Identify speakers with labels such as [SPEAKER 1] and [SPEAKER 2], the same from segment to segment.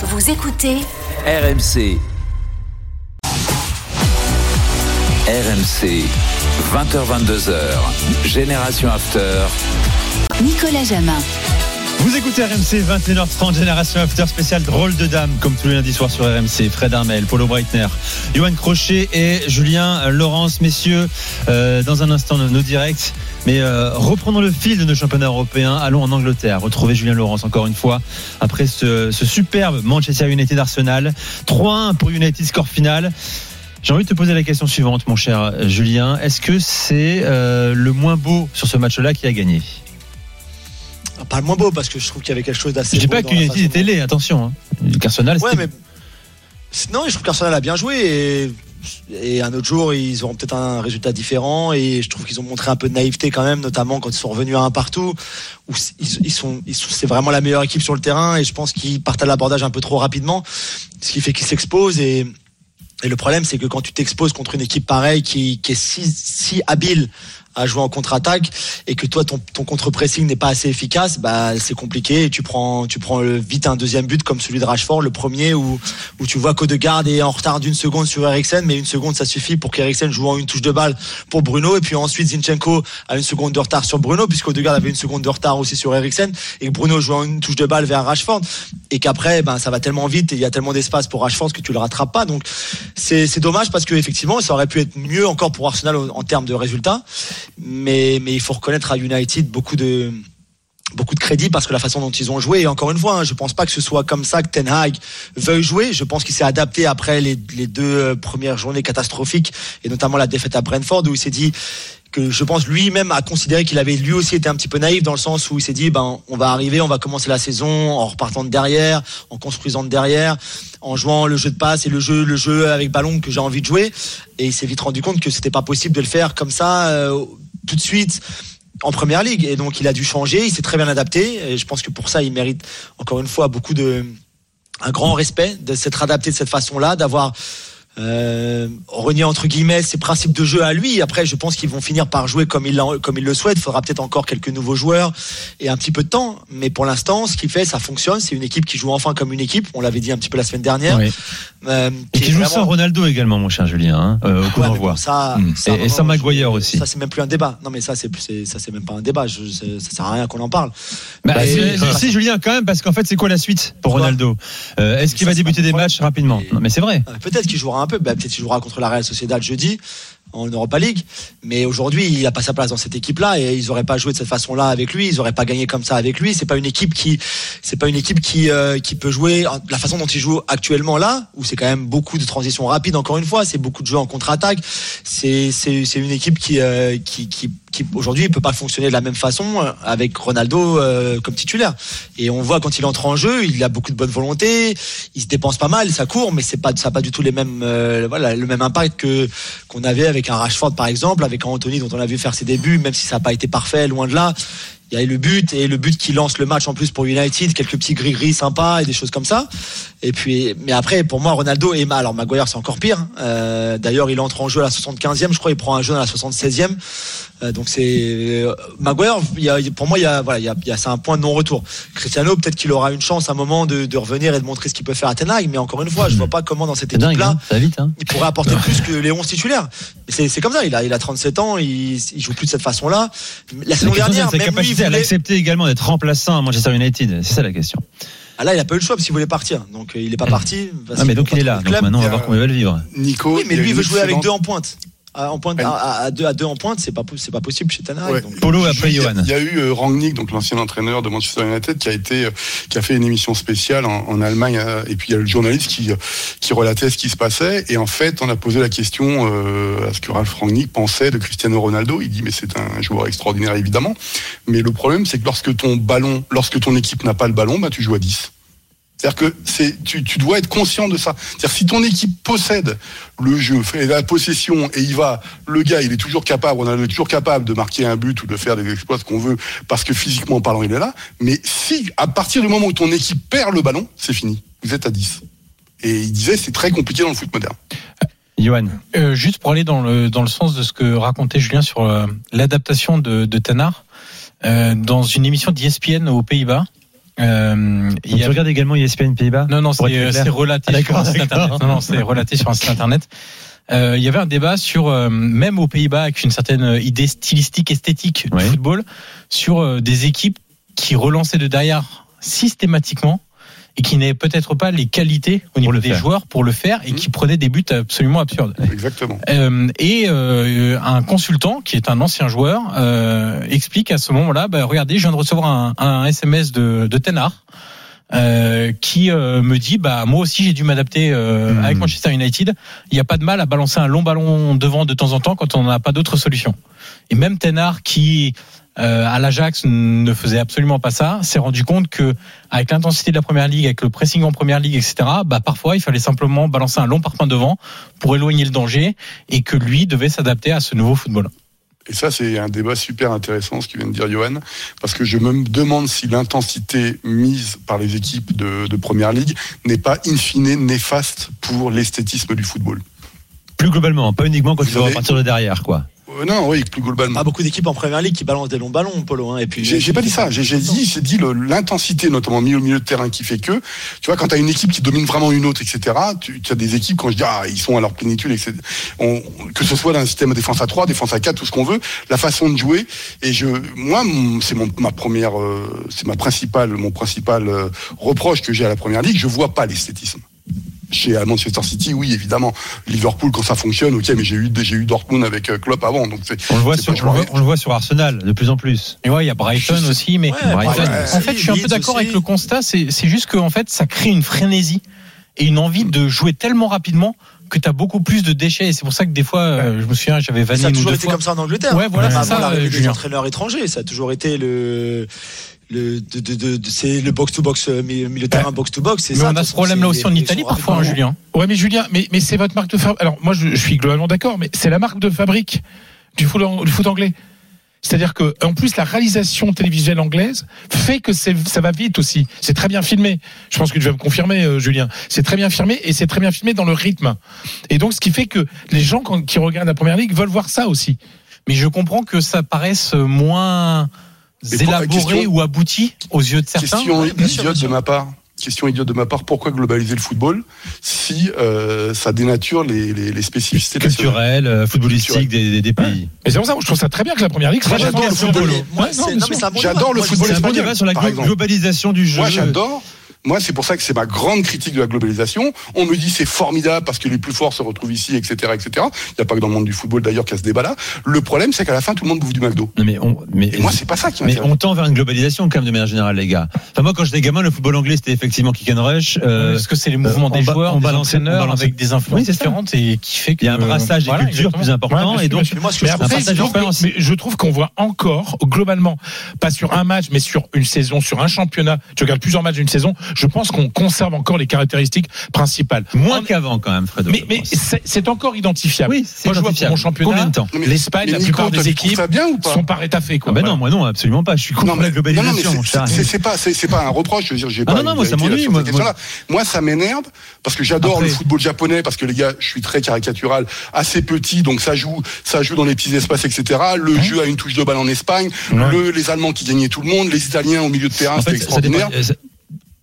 [SPEAKER 1] Vous écoutez
[SPEAKER 2] RMC. RMC. 20h22h. Génération After.
[SPEAKER 1] Nicolas Jamin.
[SPEAKER 3] Vous écoutez RMC 21h30 Génération After spécial drôle de dame comme tous les lundis soirs sur RMC. Fred Armel, Paulo Breitner, Johan Crochet et Julien Laurence. Messieurs, euh, dans un instant nos directs. Mais euh, reprenons le fil de nos championnats européens. Allons en Angleterre. Retrouver Julien Laurence encore une fois après ce, ce superbe Manchester United Arsenal. 3-1 pour United score final. J'ai envie de te poser la question suivante, mon cher Julien. Est-ce que c'est euh, le moins beau sur ce match-là qui a gagné?
[SPEAKER 4] Pas le moins beau, parce que je trouve qu'il y avait quelque chose d'assez.
[SPEAKER 3] Je dis pas
[SPEAKER 4] dans
[SPEAKER 3] que
[SPEAKER 4] la
[SPEAKER 3] United
[SPEAKER 4] façon
[SPEAKER 3] était laid, attention. Hein. Arsenal,
[SPEAKER 4] Ouais, mais. Non, je trouve qu'Arsenal a bien joué et, et un autre jour, ils auront peut-être un résultat différent. Et je trouve qu'ils ont montré un peu de naïveté quand même, notamment quand ils sont revenus à un partout où ils, sont, c'est vraiment la meilleure équipe sur le terrain. Et je pense qu'ils partent à l'abordage un peu trop rapidement, ce qui fait qu'ils s'exposent. Et, le problème, c'est que quand tu t'exposes contre une équipe pareille qui, qui est si, si habile à jouer en contre-attaque et que toi ton, ton contre-pressing n'est pas assez efficace, bah c'est compliqué et tu prends tu prends vite un deuxième but comme celui de Rashford, le premier où où tu vois qu'Odegaard est en retard d'une seconde sur Eriksen, mais une seconde ça suffit pour qu'Eriksen joue en une touche de balle pour Bruno. Et puis ensuite Zinchenko a une seconde de retard sur Bruno puisqu'Odegaard avait une seconde de retard aussi sur Eriksen et Bruno joue en une touche de balle vers Rashford. Et qu'après ben ça va tellement vite et il y a tellement d'espace pour Rashford que tu le rattrapes pas. Donc c'est c'est dommage parce que effectivement ça aurait pu être mieux encore pour Arsenal en en termes de résultats mais il faut reconnaître à United beaucoup de beaucoup de crédit parce que la façon dont ils ont joué et encore une fois hein, je pense pas que ce soit comme ça que Ten Hag veuille jouer. Je pense qu'il s'est adapté après les, deux euh, premières journées catastrophiques et notamment la défaite à Brentford où il s'est dit que je pense lui-même a considéré qu'il avait lui aussi été un petit peu naïf dans le sens où il s'est dit ben on va arriver on va commencer la saison en repartant de derrière en construisant de derrière en jouant le jeu de passe et le jeu le jeu avec ballon que j'ai envie de jouer. Et il s'est vite rendu compte que c'était pas possible de le faire comme ça euh, tout de suite en première ligue. Et donc il a dû changer il s'est très bien adapté. Et je pense que pour ça il mérite encore une fois beaucoup de un grand respect de s'être adapté de cette façon-là d'avoir euh, renié entre guillemets ses principes de jeu à lui. Après, je pense qu'ils vont finir par jouer comme il, comme il le souhaite. Il faudra peut-être encore quelques nouveaux joueurs et un petit peu de temps. Mais pour l'instant, ce qu'il fait, ça fonctionne. C'est une équipe qui joue enfin comme une équipe. On l'avait dit un petit peu la semaine dernière.
[SPEAKER 3] Oui.
[SPEAKER 4] Euh,
[SPEAKER 3] Et qui joue
[SPEAKER 4] vraiment-
[SPEAKER 3] sans Ronaldo également, mon cher Julien, hein, euh, au coup
[SPEAKER 4] Ouais, mais
[SPEAKER 3] d'envoi.
[SPEAKER 4] bon, ça,
[SPEAKER 3] Mm.
[SPEAKER 4] ça,
[SPEAKER 3] Et- sans Maguire aussi.
[SPEAKER 4] Ça, c'est même plus un débat. Non, mais ça, c'est ça, c'est même pas un débat. Je, ça sert à rien qu'on en parle.
[SPEAKER 3] Bah,
[SPEAKER 4] Bah,
[SPEAKER 3] si,
[SPEAKER 4] et-
[SPEAKER 3] si, si, Julien, quand même, parce qu'en fait, c'est quoi la suite pour Ronaldo? Euh, Est-ce qu'il va débuter des matchs rapidement? Non, mais c'est vrai.
[SPEAKER 4] Peut-être qu'il jouera un peu, bah, peut-être qu'il jouera contre la Real Sociedad jeudi en Europa League, mais aujourd'hui il n'a pas sa place dans cette équipe-là et ils n'auraient pas joué de cette façon-là avec lui, ils n'auraient pas gagné comme ça avec lui. C'est pas une équipe qui, c'est pas une équipe qui euh, qui peut jouer la façon dont il joue actuellement là, où c'est quand même beaucoup de transitions rapides. Encore une fois, c'est beaucoup de jeux en contre-attaque. C'est c'est c'est une équipe qui euh, aujourd'hui peut pas fonctionner de la même façon euh, avec Ronaldo euh, comme titulaire. Et on voit quand il entre en jeu, il a beaucoup de bonne volonté, il se dépense pas mal, ça court, mais c'est pas ça a pas du tout les mêmes euh, voilà le même impact que qu'on avait avec un Rashford par exemple, avec un Anthony dont on a vu faire ses débuts, même si ça n'a pas été parfait, loin de là. Il y a le but et le but qui lance le match en plus pour United, quelques petits gris-gris sympas et des choses comme ça. Et puis, mais après, pour moi, Ronaldo et Ma- alors Maguire, c'est encore pire. Euh, D'ailleurs, il entre en jeu à la 75e, je crois, il prend un jaune à la 76e. Euh, donc c'est euh, Maguire. Il y a, pour moi, il y a, voilà, il y a, il y a- c'est un point de non-retour. Cristiano, peut-être qu'il aura une chance à un moment de, de revenir et de montrer ce qu'il peut faire à Ten Hag, mais encore une fois, je vois pas comment dans cette équipe-là
[SPEAKER 3] hein. Hein.
[SPEAKER 4] il pourrait apporter plus que les 11 titulaires. C'est c'est comme ça, il a, il a 37 ans, il, il joue plus de cette façon-là. La
[SPEAKER 3] La
[SPEAKER 4] saison
[SPEAKER 3] question,
[SPEAKER 4] dernière, même lui, il
[SPEAKER 3] capacité à
[SPEAKER 4] voulait-
[SPEAKER 3] l'accepter également d'être remplaçant à Manchester United. C'est ça la question.
[SPEAKER 4] ah là, il a pas eu le choix parce qu'il voulait partir. Donc euh, il est pas parti. parce
[SPEAKER 3] Ah, mais donc il est là. Donc maintenant, on va voir comment il va le vivre.
[SPEAKER 5] Nico.
[SPEAKER 4] Oui, mais lui, il veut jouer avec deux en pointe. À, en pointe, à, deux, à deux en pointe, c'est pas, c'est pas possible chez Hag.
[SPEAKER 5] Ouais.
[SPEAKER 4] donc.
[SPEAKER 3] Polo après
[SPEAKER 5] Il y a-
[SPEAKER 3] Johan.
[SPEAKER 5] Il y a eu euh, Rangnick, donc l'ancien entraîneur de Manchester United, qui a été, euh, qui a fait une émission spéciale en, en Allemagne, euh, et puis il y a le journaliste qui, euh, qui relatait ce qui se passait, et en fait, on a posé la question euh, à ce que Ralph Rangnick pensait de Cristiano Ronaldo. Il dit, mais c'est un joueur extraordinaire évidemment, mais le problème, c'est que lorsque ton ballon, lorsque ton équipe n'a pas le ballon, bah tu joues à 10. C'est-à-dire que c'est, tu, tu dois être conscient de ça. C'est-à-dire si ton équipe possède le jeu, fait la possession et il va, le gars, il est toujours capable, on est toujours capable de marquer un but ou de faire des exploits ce qu'on veut parce que physiquement parlant il est là. Mais si à partir du moment où ton équipe perd le ballon, c'est fini. Vous êtes à 10. Et il disait c'est très compliqué dans le foot moderne.
[SPEAKER 3] Johan.
[SPEAKER 6] Euh, juste pour aller dans le, dans le sens de ce que racontait Julien sur euh, l'adaptation de, de Tanard, euh, dans une émission d'ESPN aux Pays-Bas, Euh, il
[SPEAKER 3] tu
[SPEAKER 6] a-
[SPEAKER 3] regardes également ESPN Pays-Bas
[SPEAKER 6] Non, non, c'est euh, relaté
[SPEAKER 3] Ah,
[SPEAKER 6] sur un site internet. Non, non, c'est relaté sur un site internet. Euh, il y avait un débat sur, euh, même aux Pays-Bas, avec une certaine idée stylistique, esthétique
[SPEAKER 3] Ouais.
[SPEAKER 6] du football, sur euh, des équipes qui relançaient de derrière systématiquement et qui n'avaient peut-être pas les qualités au niveau des
[SPEAKER 3] faire.
[SPEAKER 6] joueurs pour le faire et qui prenaient des buts absolument absurdes.
[SPEAKER 5] Exactement.
[SPEAKER 6] Euh, et euh, un consultant qui est un ancien joueur euh, explique à ce moment-là, bah, regardez, je viens de recevoir un, un SMS de, de Tenard. euh, qui euh, me dit bah moi aussi j'ai dû m'adapter euh,
[SPEAKER 3] Hmm.
[SPEAKER 6] avec Manchester United. Il n'y a pas de mal à balancer un long ballon devant de temps en temps quand on n'a pas d'autre solution. Et même Tenard qui euh, à l'Ajax ne faisait absolument pas ça, s'est rendu compte que avec l'intensité de la première ligue, avec le pressing en première ligue, etc. Bah parfois il fallait simplement balancer un long parpaing devant pour éloigner le danger et que lui devait s'adapter à ce nouveau football.
[SPEAKER 5] Et ça, c'est un débat super intéressant, ce que vient de dire Johan, parce que je me demande si l'intensité mise par les équipes de, de Première Ligue n'est pas in fine néfaste pour l'esthétisme du football.
[SPEAKER 3] Plus globalement, pas uniquement quand
[SPEAKER 5] Vous
[SPEAKER 3] tu vas
[SPEAKER 5] avez-
[SPEAKER 3] partir de derrière, quoi.
[SPEAKER 5] Euh, non, oui, plus globalement.
[SPEAKER 4] Pas beaucoup d'équipes en première ligue qui balancent des longs ballons, Polo. Hein, et puis
[SPEAKER 5] J'ai pas dit ça, j'ai dit, j'ai dit l'intensité, notamment au milieu, au milieu de terrain, qui fait que, tu vois, quand tu as une équipe qui domine vraiment une autre, etc., tu, tu as des équipes, quand je dis, ah, ils sont à leur plénitude, etc., on- que ce soit dans un système de défense à 3, défense à 4, tout ce qu'on veut, la façon de jouer, et je, moi, c'est mon- ma première, euh, c'est ma principale, mon principal euh, reproche que j'ai à la première ligue, je vois pas l'esthétisme. Chez à Manchester City, oui, évidemment. Liverpool, quand ça fonctionne, ok, mais j'ai eu, j'ai eu Dortmund avec euh, Klopp avant, donc.
[SPEAKER 3] On le voit sur,
[SPEAKER 5] pas-
[SPEAKER 3] on le voit, on le voit sur Arsenal de plus en plus.
[SPEAKER 6] Et ouais, il y a Brighton aussi, mais
[SPEAKER 4] Ouais,
[SPEAKER 3] Brighton,
[SPEAKER 6] en fait, je suis un peu d'accord avec le constat. C'est c'est juste qu'en fait, ça crée une frénésie et une envie de jouer tellement rapidement que tu as beaucoup plus de déchets. Et c'est pour ça que des fois, euh, je me souviens, j'avais vanné
[SPEAKER 4] Ça a toujours été
[SPEAKER 6] fois.
[SPEAKER 4] comme ça en Angleterre.
[SPEAKER 6] Ouais, voilà,
[SPEAKER 4] Même
[SPEAKER 6] c'est ça, euh,
[SPEAKER 4] des entraîneurs étrangers, ça a toujours été le. Le, de, de, de, de- c'est le box to box euh, milieu de terrain box to box c'est
[SPEAKER 6] Mais
[SPEAKER 4] ça
[SPEAKER 6] on a ce problème-là aussi en Italie parfois, hein, Julien.
[SPEAKER 7] Ouais, mais Julien, mais, mais c'est votre marque de fabrique. Alors, moi, je, je suis globalement d'accord, mais c'est la marque de fabrique du foot, ang- du foot anglais. C'est-à-dire que, en plus, la réalisation télévisuelle anglaise fait que c'est- ça va vite aussi. C'est très bien filmé. Je pense que tu vas me confirmer, euh, Julien. C'est très bien filmé et c'est très bien filmé dans le rythme. Et donc, ce qui fait que les gens quand- qui regardent la première ligue veulent voir ça aussi.
[SPEAKER 6] Mais je comprends que ça paraisse moins élaboré
[SPEAKER 5] question-
[SPEAKER 6] ou abouti aux yeux de certains.
[SPEAKER 5] Question
[SPEAKER 4] Ouais, sûr,
[SPEAKER 5] idiote
[SPEAKER 4] sûr.
[SPEAKER 5] de ma part. Question idiote de ma part. Pourquoi globaliser le football si euh, ça dénature les, les, les spécificités de la
[SPEAKER 3] Culturel, euh, footballistique des, des- des pays.
[SPEAKER 7] Mais c'est pour ça je trouve ça très bien que la première ligue.
[SPEAKER 5] Moi, j'adore le football.
[SPEAKER 7] le-
[SPEAKER 4] Mais moi,
[SPEAKER 7] Ouais, non,
[SPEAKER 4] c'est-
[SPEAKER 7] bien
[SPEAKER 4] non,
[SPEAKER 7] sûr.
[SPEAKER 4] mais c'est un bon
[SPEAKER 5] J'adore le football
[SPEAKER 4] dis-
[SPEAKER 3] C'est un bon
[SPEAKER 5] espagnol,
[SPEAKER 3] débat sur la globalisation du jeu.
[SPEAKER 5] Moi, j'adore. Moi, c'est pour ça que c'est ma grande critique de la globalisation. On me dit c'est formidable parce que les plus forts se retrouvent ici, etc., etc. Il n'y a pas que dans le monde du football d'ailleurs qu'il y a ce débat-là. Le problème, c'est qu'à la fin, tout le monde bouffe du McDo.
[SPEAKER 3] Non, mais on, mais,
[SPEAKER 5] Et moi, c'est pas ça qui
[SPEAKER 3] mais on tend vers une globalisation quand même de manière générale, les gars. Enfin, moi, quand j'étais gamin, le football anglais, c'était effectivement kick and rush. euh,
[SPEAKER 6] Parce que c'est les mouvements
[SPEAKER 3] on
[SPEAKER 6] des joueurs,
[SPEAKER 3] on
[SPEAKER 6] des entraîneurs
[SPEAKER 3] balançait-
[SPEAKER 6] avec des influences
[SPEAKER 3] Oui,
[SPEAKER 6] différentes et qui fait
[SPEAKER 3] Il y a un
[SPEAKER 6] que-
[SPEAKER 3] brassage des
[SPEAKER 6] Voilà,
[SPEAKER 3] cultures plus important.
[SPEAKER 7] Ouais,
[SPEAKER 3] et donc,
[SPEAKER 4] moi, que
[SPEAKER 7] Mais après, mais je trouve qu'on voit encore, globalement, pas sur un match, mais sur une saison, sur un championnat, tu regardes plusieurs matchs d'une saison, je pense qu'on conserve encore les caractéristiques principales.
[SPEAKER 3] moins
[SPEAKER 7] En-
[SPEAKER 3] qu'avant, quand même, Fredo.
[SPEAKER 7] mais mais c'est encore identifiable.
[SPEAKER 3] oui, c'est
[SPEAKER 7] Moi, je vois pour mon championnat,
[SPEAKER 3] Combien de temps
[SPEAKER 7] l'Espagne, la plupart des équipes
[SPEAKER 5] ça bien ou pas
[SPEAKER 7] sont pas rétaffées.
[SPEAKER 3] Ah
[SPEAKER 7] Quoi.
[SPEAKER 3] ben
[SPEAKER 7] Voilà.
[SPEAKER 3] non, moi non, absolument pas. Je suis contre
[SPEAKER 5] Non,
[SPEAKER 3] la globalisation,
[SPEAKER 5] c'est- pas, c'est pas un reproche. Je veux dire, j'ai
[SPEAKER 3] Ah
[SPEAKER 5] pas
[SPEAKER 3] non, non, moi, ça m'ennuie, moi,
[SPEAKER 5] ça m'énerve parce que j'adore le football japonais parce que les gars, je suis très caricatural, assez petit, donc ça joue, ça joue dans les petits espaces, etc. Le jeu a une touche de balle en Espagne. Le, les Allemands qui gagnaient tout le monde, les Italiens au milieu de terrain, c'était
[SPEAKER 3] ça dépend.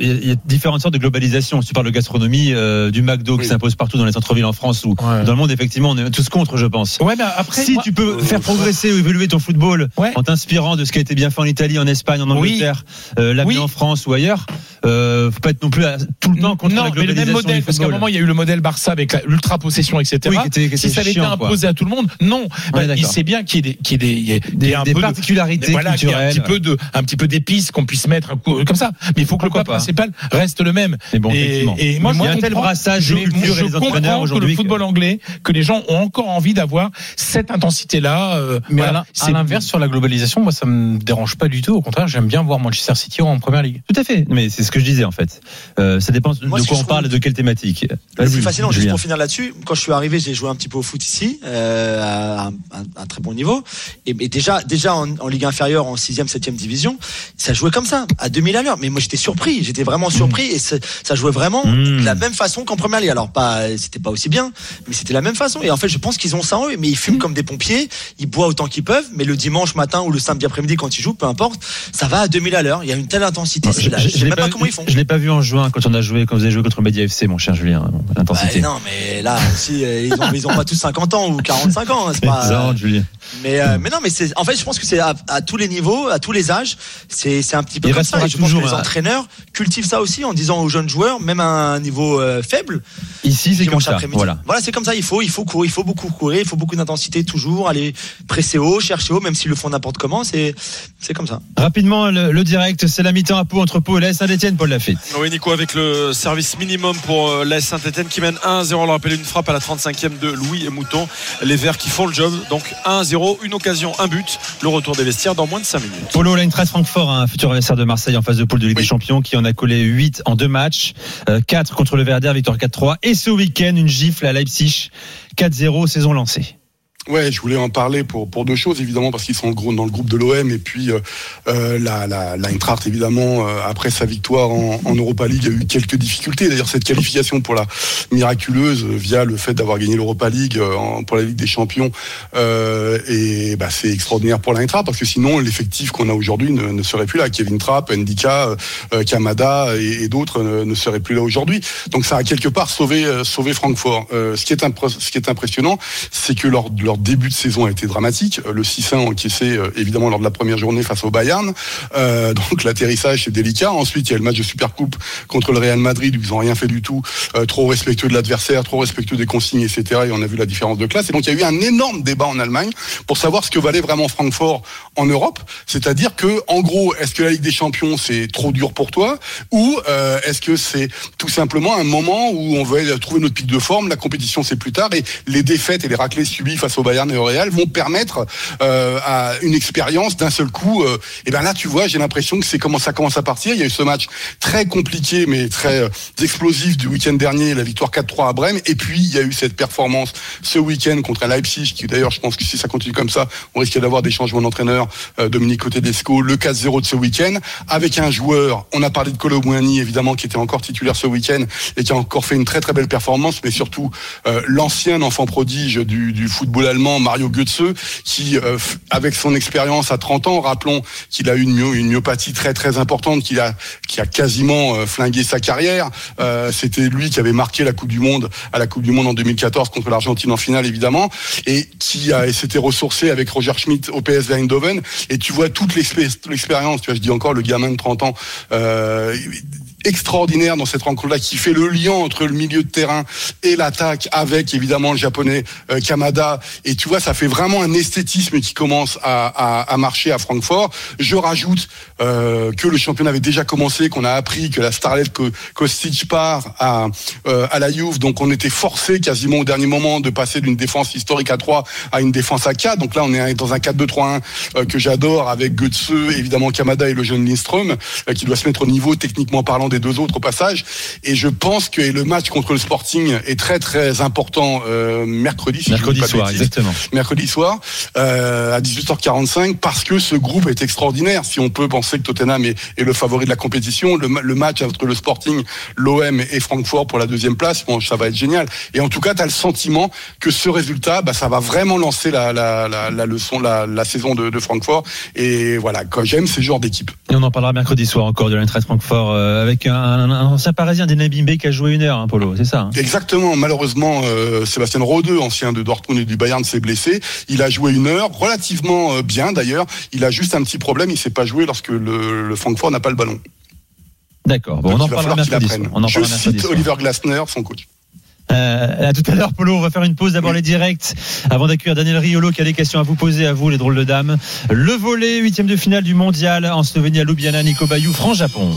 [SPEAKER 3] Euh, Il y a- a différentes sortes de globalisation. Si tu parles de gastronomie, euh, du McDo qui
[SPEAKER 5] Oui.
[SPEAKER 3] s'impose partout dans les centres-villes en France ou
[SPEAKER 7] Ouais.
[SPEAKER 3] dans le monde, effectivement, on est tous contre, je pense.
[SPEAKER 7] Ouais, mais après,
[SPEAKER 3] si
[SPEAKER 7] moi-
[SPEAKER 3] tu peux
[SPEAKER 5] euh,
[SPEAKER 3] faire progresser ou évoluer ton football
[SPEAKER 7] Ouais.
[SPEAKER 3] en t'inspirant de ce qui a été bien fait en Italie, en Espagne, en
[SPEAKER 7] Oui.
[SPEAKER 3] Angleterre, euh, l'amener
[SPEAKER 7] Oui.
[SPEAKER 3] en France ou ailleurs, euh, faut pas être non plus à- tout le temps contre
[SPEAKER 7] non,
[SPEAKER 3] la
[SPEAKER 7] mais le
[SPEAKER 3] globalisation
[SPEAKER 7] même modèle, parce qu'à un moment, il y a eu le modèle Barça avec la- l'ultra-possession, etc.
[SPEAKER 3] Oui, qui était- qui
[SPEAKER 7] si
[SPEAKER 3] était
[SPEAKER 7] ça avait été
[SPEAKER 3] chiant, quoi.
[SPEAKER 7] imposé à tout le monde, non. Ben, il sait bien qu'il y ait des, qu'il y ait des, il y ait- il y
[SPEAKER 3] des,
[SPEAKER 7] ait un
[SPEAKER 3] des
[SPEAKER 7] peu de-
[SPEAKER 3] particularités
[SPEAKER 7] voilà, un petit peu de, un petit peu d'épices qu'on puisse mettre coup, comme ça. Mais il faut que le
[SPEAKER 3] pas
[SPEAKER 7] principal reste le même.
[SPEAKER 3] Mais bon,
[SPEAKER 7] et,
[SPEAKER 3] effectivement.
[SPEAKER 7] et moi,
[SPEAKER 3] il
[SPEAKER 7] je
[SPEAKER 3] y a un tel
[SPEAKER 7] comprends-
[SPEAKER 3] brassage
[SPEAKER 7] je,
[SPEAKER 3] culture
[SPEAKER 7] je
[SPEAKER 3] les
[SPEAKER 7] comprends que
[SPEAKER 3] aujourd'hui.
[SPEAKER 7] le football anglais, que les gens ont encore envie d'avoir cette intensité-là. euh,
[SPEAKER 6] Mais
[SPEAKER 7] voilà.
[SPEAKER 6] à l'inverse, sur la globalisation, moi, ça me dérange pas du tout. Au contraire, j'aime bien voir Manchester City en première ligue.
[SPEAKER 3] Tout à fait. Mais c'est ce que je disais en fait. Euh, ça dépend de
[SPEAKER 4] Moi,
[SPEAKER 3] quoi on
[SPEAKER 4] je
[SPEAKER 3] parle et
[SPEAKER 4] trouve-
[SPEAKER 3] de quelle thématique. Vas-y,
[SPEAKER 4] c'est fascinant, juste pour finir là-dessus. Quand je suis arrivé, j'ai joué un petit peu au foot ici, euh, à un, un- un très bon niveau. Et, et déjà, déjà en, en ligue inférieure, en 6e, 7e division, ça jouait comme ça, à 2000 à l'heure. Mais moi, j'étais surpris. J'étais vraiment surpris et ça jouait vraiment
[SPEAKER 3] Mmh.
[SPEAKER 4] de la même façon qu'en première ligue. Alors pas, c'était pas aussi bien, mais c'était la même façon. Et en fait, je pense qu'ils ont ça en eux, mais ils fument comme des pompiers, ils boivent autant qu'ils peuvent, mais le dimanche matin ou le samedi après-midi quand ils jouent, peu importe, ça va à 2000 à l'heure. Il y a une telle intensité, je sais
[SPEAKER 3] l'ai
[SPEAKER 4] même pas comment ils font.
[SPEAKER 3] Je l'ai pas vu en juin quand on a joué, quand vous avez joué contre Media FC, mon cher Julien.
[SPEAKER 4] Bah,
[SPEAKER 3] L'intensité.
[SPEAKER 4] non, mais là aussi, euh, ils ont, ils ont pas tous 50 ans ou 45 ans. hein, c'est pas,
[SPEAKER 3] Plaisante, Julien.
[SPEAKER 4] Mais, euh, mais non, mais c'est, en fait, je pense que c'est à, à tous les niveaux, à tous les âges, c'est, c'est un petit peu
[SPEAKER 3] Il
[SPEAKER 4] comme ça. Et je pense que
[SPEAKER 3] toujours
[SPEAKER 4] les entraîneurs cultivent ça aussi en disant aux jeunes joueurs, même à un niveau euh, faible,
[SPEAKER 3] Ici, c'est comme ça.
[SPEAKER 4] après-midi.
[SPEAKER 3] Voilà.
[SPEAKER 4] Voilà, c'est comme ça. Il faut, il faut courir, il faut beaucoup courir, il faut beaucoup d'intensité toujours, aller presser haut, chercher haut, même s'ils le font n'importe comment. C'est, c'est comme ça.
[SPEAKER 3] Rapidement, le, le direct, c'est la mi-temps à Pau entre Pau et l'AS Saint-Etienne, Paul Lafitte.
[SPEAKER 8] Oui, Nico, avec le service minimum pour euh, l'AS Saint-Etienne qui mène 1-0. On le rappelle, une frappe à la 35e de Louis et Mouton. Les Verts qui font le job. Donc 1-0, une occasion, un but. Le retour des vestiaires dans moins de 5 minutes.
[SPEAKER 3] Polo l'Eintracht Francfort, un futur adversaire de Marseille en phase de poule de Ligue des Champions, qui en a collé 8 en deux matchs, euh, 4 contre le Verder, victoire 4-3, et ce week-end, une gifle à Leipzig, 4-0, saison lancée.
[SPEAKER 5] Ouais, je voulais en parler pour pour deux choses évidemment parce qu'ils sont dans le groupe de l'OM et puis euh, euh, la la l'Eintracht évidemment euh, après sa victoire en, en Europa League a eu quelques difficultés. D'ailleurs cette qualification pour la miraculeuse euh, via le fait d'avoir gagné l'Europa League euh, pour la Ligue des Champions euh, et bah c'est extraordinaire pour l'Eintracht parce que sinon l'effectif qu'on a aujourd'hui ne, ne serait plus là. Kevin Trapp, Ndika, Kamada et, d'autres ne, seraient plus là aujourd'hui. Donc ça a quelque part sauvé sauvé Francfort. Ce qui est ce qui est impressionnant, c'est que leur leur début de saison a été dramatique. Euh, Le 6-1 encaissé euh, évidemment lors de la première journée face au Bayern. Euh, donc l'atterrissage c'est délicat. Ensuite il y a le match de Supercoupe contre le Real Madrid où ils ont rien fait du tout, trop respectueux de l'adversaire, trop respectueux des consignes, etc. Et on a vu la différence de classe. Et donc il y a eu un énorme débat en Allemagne pour savoir ce que valait vraiment Francfort en Europe. C'est-à-dire que en gros est-ce que la Ligue des Champions c'est trop dur pour toi? Ou est-ce que c'est tout simplement un moment où on veut trouver notre pic de forme, la compétition c'est plus tard et les défaites et les raclés subies face au Bayern et au Real vont permettre euh, à une expérience d'un seul coup. euh, et ben là tu vois j'ai l'impression que c'est comment ça commence à partir. Il y a eu ce match très compliqué mais très euh, explosif du week-end dernier, la victoire 4-3 à Brême et puis il y a eu cette performance ce week-end contre un Leipzig qui d'ailleurs je pense que si ça continue comme ça on risque d'avoir des changements d'entraîneur. Dominique Tedesco, le 4-0 de ce week-end avec un joueur. On a parlé de Colomboigny évidemment qui était encore titulaire ce week-end et qui a encore fait une très très belle performance, mais surtout l'ancien enfant prodige du football allemand Mario Götze qui euh, avec son expérience à 30 ans, rappelons qu'il a eu une, myo- une myopathie très très importante qui a qui a quasiment euh, flingué sa carrière. Euh, C'était lui qui avait marqué la Coupe du Monde à la Coupe du Monde en 2014 contre l'Argentine en finale évidemment et qui s'était ressourcé avec Roger Schmidt au PSV Eindhoven et tu vois toute l'expé- l'expérience, tu vois, je dis encore le gamin de 30 ans extraordinaire dans cette rencontre-là qui fait le lien entre le milieu de terrain et l'attaque avec évidemment le japonais euh, Kamada. Et tu vois ça fait vraiment un esthétisme qui commence à, à, à marcher à Francfort. Je rajoute euh, que le championnat avait déjà commencé qu'on a appris que la starlet Ko- Kostic part à, euh, à la Juve donc on était forcé quasiment au dernier moment de passer d'une défense historique à 3 à une défense à 4 donc là on est dans un 4-2-3-1 euh, que j'adore avec Götze évidemment Kamada et le jeune Lindström euh, qui doit se mettre au niveau techniquement parlant des deux autres au passage et je pense que le match contre le Sporting est très très important euh, mercredi si
[SPEAKER 3] Mercredi soir, exactement.
[SPEAKER 5] mercredi soir euh, à 18h45 parce que ce groupe est extraordinaire. Si on peut penser que Tottenham est, est le favori de la compétition, le, ma- le match entre le Sporting, l'OM et Francfort pour la deuxième place, bon, ça va être génial. Et en tout cas, tu as le sentiment que ce résultat, bah, ça va vraiment lancer la, la, la, la leçon, la, la saison de, de Francfort. Et voilà, quand j'aime ces genres d'équipe.
[SPEAKER 3] Et on en parlera mercredi soir encore de l'Eintracht Francfort euh, avec un, un- un ancien parisien, Dena Bimbe, qui a joué une heure, hein, Polo, c'est ça hein?
[SPEAKER 5] Exactement. Malheureusement, euh, Sébastien Rodeux, ancien de Dortmund et du Bayern, s'est blessé. Il a joué une heure, relativement euh, bien d'ailleurs. Il a juste un petit problème. Il s'est pas joué lorsque le, le Francfort n'a pas le ballon.
[SPEAKER 3] D'accord, bon, on en parlera mercredi. On en
[SPEAKER 5] Je cite. Oliver Glasner, son coach.
[SPEAKER 3] Euh, à tout à l'heure, Polo. On va faire une pause. D'abord les directs avant d'accueillir Daniel Riolo qui a des questions à vous poser à vous, les drôles de dames. Le volet, huitième de finale du mondial en Slovénie à Ljubljana, Nico Bayou, France-Japon.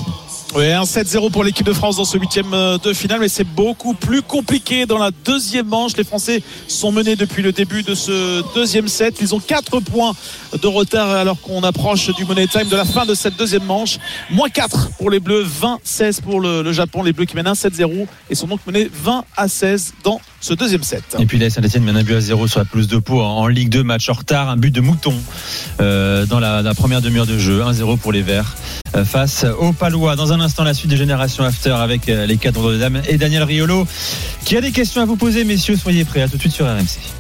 [SPEAKER 9] Oui, un 7-0 pour l'équipe de France dans ce huitième euh, de finale, mais c'est beaucoup plus compliqué dans la deuxième manche. Les Français sont menés depuis le début de ce deuxième set. Ils ont 4 points de retard alors qu'on approche du money time de la fin de cette deuxième manche. Moins 4 pour les Bleus, 20-16 pour le, Japon. Les Bleus qui mènent un 7-0 et sont donc menés 20 à 16 dans ce deuxième set.
[SPEAKER 3] Et puis là, Saint-Etienne mène un but à zéro sur la pelouse de Pau en, en Ligue 2, match en retard, un but de Mouton euh, dans la, la première demi-heure de jeu, 1-0 pour les Verts euh, face aux Palois. Dans un instant, la suite de Génération After avec euh, les cadres de dames et Daniel Riolo qui a des questions à vous poser, messieurs, soyez prêts. À tout de suite sur RMC.